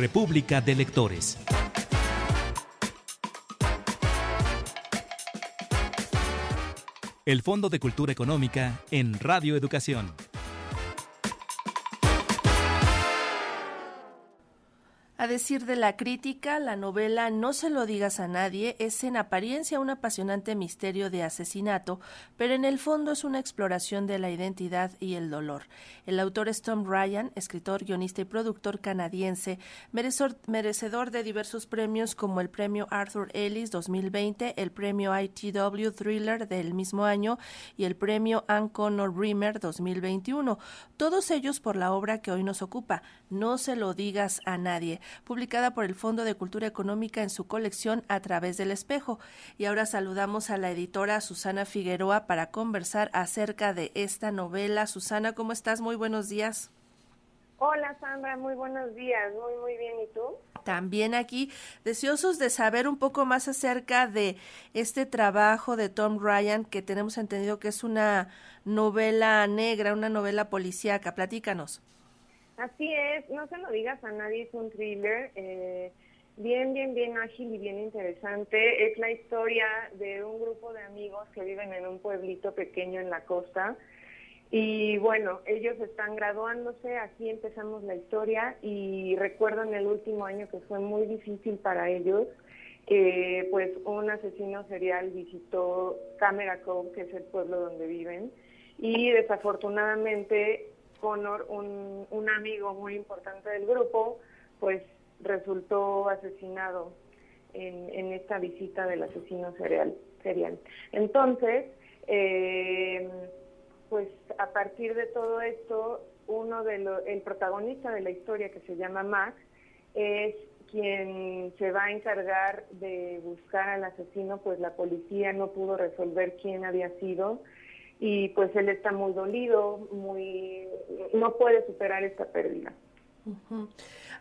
República de Lectores. El Fondo de Cultura Económica en Radio Educación. A decir de la crítica, la novela No se lo digas a nadie es en apariencia un apasionante misterio de asesinato, pero en el fondo es una exploración de la identidad y el dolor. El autor es Tom Ryan, escritor, guionista y productor canadiense, merecedor de diversos premios como el premio Arthur Ellis 2020, el premio ITW Thriller del mismo año y el premio Ann Connor Rimmer 2021, todos ellos por la obra que hoy nos ocupa, No se lo digas a nadie publicada por el Fondo de Cultura Económica en su colección A través del espejo. Y ahora saludamos a la editora Susana Figueroa para conversar acerca de esta novela. Susana, ¿cómo estás? Muy buenos días. Hola Sandra, muy buenos días, muy muy bien, ¿y tú? También aquí, deseosos de saber un poco más acerca de este trabajo de Tom Ryan, que tenemos entendido que es una novela negra, una novela policíaca. Platícanos. Así es, no se lo digas a nadie, es un thriller eh, bien, bien, bien ágil y bien interesante. Es la historia de un grupo de amigos que viven en un pueblito pequeño en la costa. Y bueno, ellos están graduándose, aquí empezamos la historia y recuerdo en el último año que fue muy difícil para ellos, pues un asesino serial visitó Camera Cove, que es el pueblo donde viven, y desafortunadamente Connor, un, un amigo muy importante del grupo, pues resultó asesinado en, esta visita del asesino serial. serial. Entonces, eh, pues a partir de todo esto, uno de los, el protagonista de la historia que se llama Max es quien se va a encargar de buscar al asesino, pues la policía no pudo resolver quién había sido y pues él está muy dolido, muy no puede superar esta pérdida.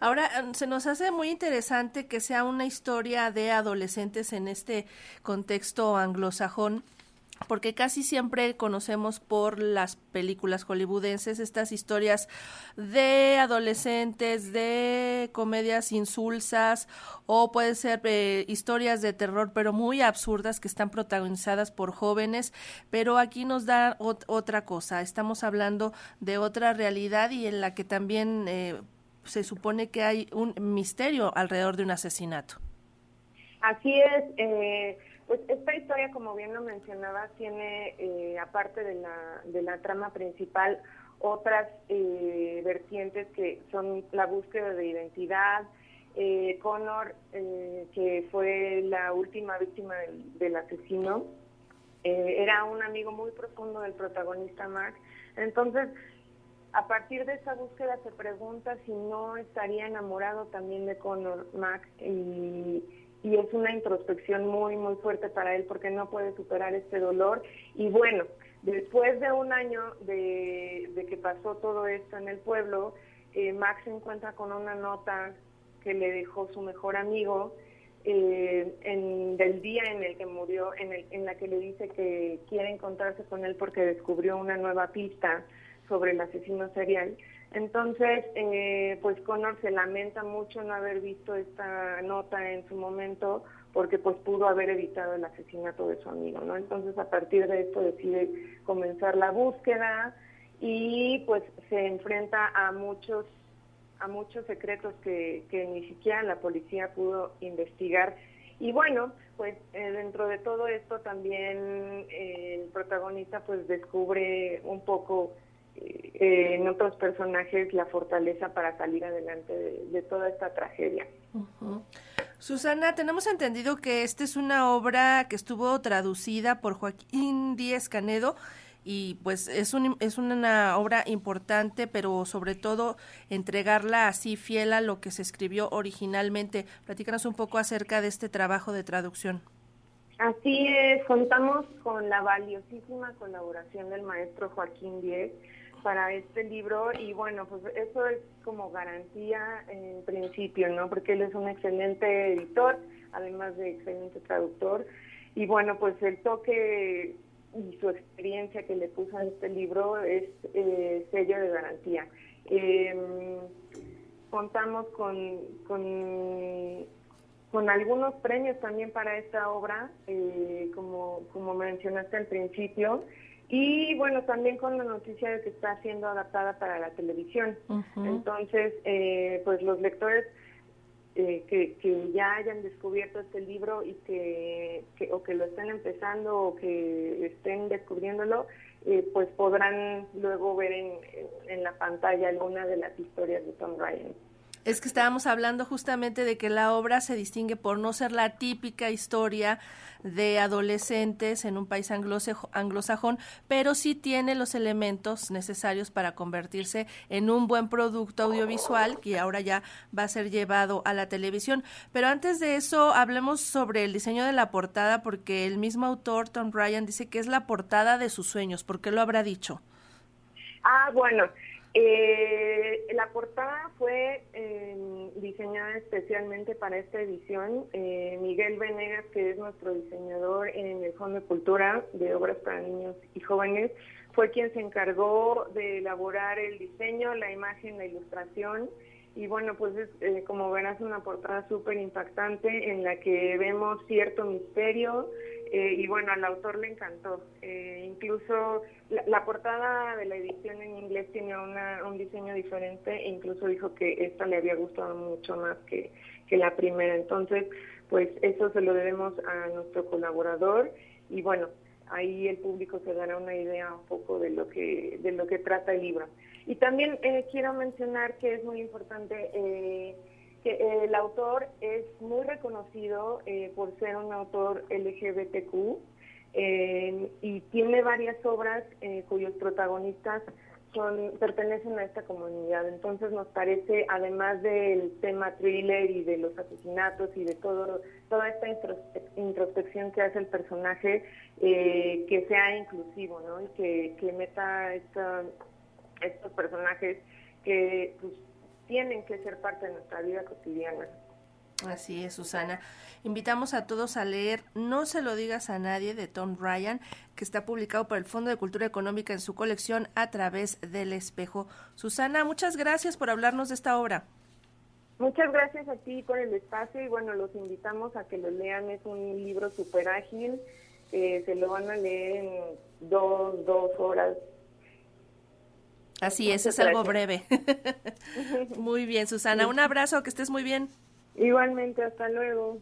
Ahora, em, se nos hace muy interesante que sea una historia de adolescentes en este contexto anglosajón porque casi siempre conocemos por las películas hollywoodenses estas historias de adolescentes, de comedias insulsas o puede ser eh, historias de terror pero muy absurdas que están protagonizadas por jóvenes, pero aquí nos da otra cosa, estamos hablando de otra realidad y en la que también eh, se supone que hay un misterio alrededor de un asesinato. Así es. Eh pues esta historia, como bien lo mencionaba, tiene, eh, aparte de la, de la trama principal, otras eh, vertientes que son la búsqueda de identidad. Eh, Connor, que fue la última víctima del, asesino, era un amigo muy profundo del protagonista Mark. Entonces, a partir de esa búsqueda se pregunta si no estaría enamorado también de Connor Mac y y es una introspección muy, muy fuerte para él porque no puede superar este dolor. Y bueno, después de un año de, que pasó todo esto en el pueblo, eh, Max se encuentra con una nota que le dejó su mejor amigo eh, en, del día en el que murió, en, el, en la que le dice que quiere encontrarse con él porque descubrió una nueva pista sobre el asesino serial. Entonces, eh, pues Connor se lamenta mucho no haber visto esta nota en su momento porque pues pudo haber evitado el asesinato de su amigo, ¿no? Entonces, a partir de esto decide comenzar la búsqueda y pues se enfrenta a muchos a muchos secretos que, que ni siquiera la policía pudo investigar. Y bueno, pues eh, dentro de todo esto también eh, el protagonista pues descubre un poco eh, en otros personajes la fortaleza para salir adelante de, toda esta tragedia. Susana, tenemos entendido que esta es una obra que estuvo traducida por Joaquín Díez Canedo y pues es, un, es una obra importante, pero sobre todo entregarla así fiel a lo que se escribió originalmente. Platícanos un poco acerca de este trabajo de traducción. Así es, contamos con la valiosísima colaboración del maestro Joaquín Díez para este libro y bueno, pues eso es como garantía en principio, ¿no? Porque él es un excelente editor, además de excelente traductor y bueno, pues el toque y su experiencia que le puso a este libro es eh, sello de garantía. Em, contamos con, con, con, algunos premios también para esta obra, eh, como, como mencionaste al principio, y bueno, también con la noticia de que está siendo adaptada para la televisión. Entonces, eh, pues los lectores eh, que, que, ya hayan descubierto este libro y que, o que lo estén empezando o que estén descubriéndolo, eh, pues podrán luego ver en, en la pantalla alguna de las historias de Tom Ryan. Es que estábamos hablando justamente de que la obra se distingue por no ser la típica historia de adolescentes en un país anglosajón, pero sí tiene los elementos necesarios para convertirse en un buen producto audiovisual que ahora ya va a ser llevado a la televisión. Pero antes de eso, hablemos sobre el diseño de la portada, porque el mismo autor, Tom Ryan, dice que es la portada de sus sueños. ¿Por qué lo habrá dicho? Ah, bueno, eh, la portada fue em, diseñada especialmente para esta edición. Eh, Miguel Venegas, que es nuestro diseñador en el Fondo de Cultura de Obras para Niños y Jóvenes, fue quien se encargó de elaborar el diseño, la imagen, la ilustración. Y bueno, pues eh, como verás, una portada súper impactante en la que vemos cierto misterio, eh, y bueno, al autor le encantó. Eh, incluso la, portada de la edición en inglés tiene una, un diseño diferente e incluso dijo que esta le había gustado mucho más que, que la primera. Entonces, pues eso se lo debemos a nuestro colaborador y bueno, ahí el público se dará una idea un poco de lo que, de lo que trata el libro. Y también eh, quiero mencionar que es muy importante eh, que el autor es muy reconocido eh, por ser un autor LGBTQ eh, y tiene varias obras eh, cuyos protagonistas son pertenecen a esta comunidad. Entonces nos parece, además del tema thriller y de los asesinatos y de todo toda esta introspección que hace el personaje, que sea inclusivo, ¿no? Y que, que meta esta, estos personajes que pues, tienen que ser parte de nuestra vida cotidiana. Así es, Susana. Invitamos a todos a leer No se lo digas a nadie de Tom Ryan, que está publicado por el Fondo de Cultura Económica en su colección A través del espejo. Susana, muchas gracias por hablarnos de esta obra. Muchas gracias a ti por el espacio y bueno, los invitamos a que lo lean. Es un libro súper ágil, eh, se lo van a leer en dos, dos horas Así es, es algo breve. muy bien, Susana. Un abrazo, que estés muy bien. Igualmente, hasta luego.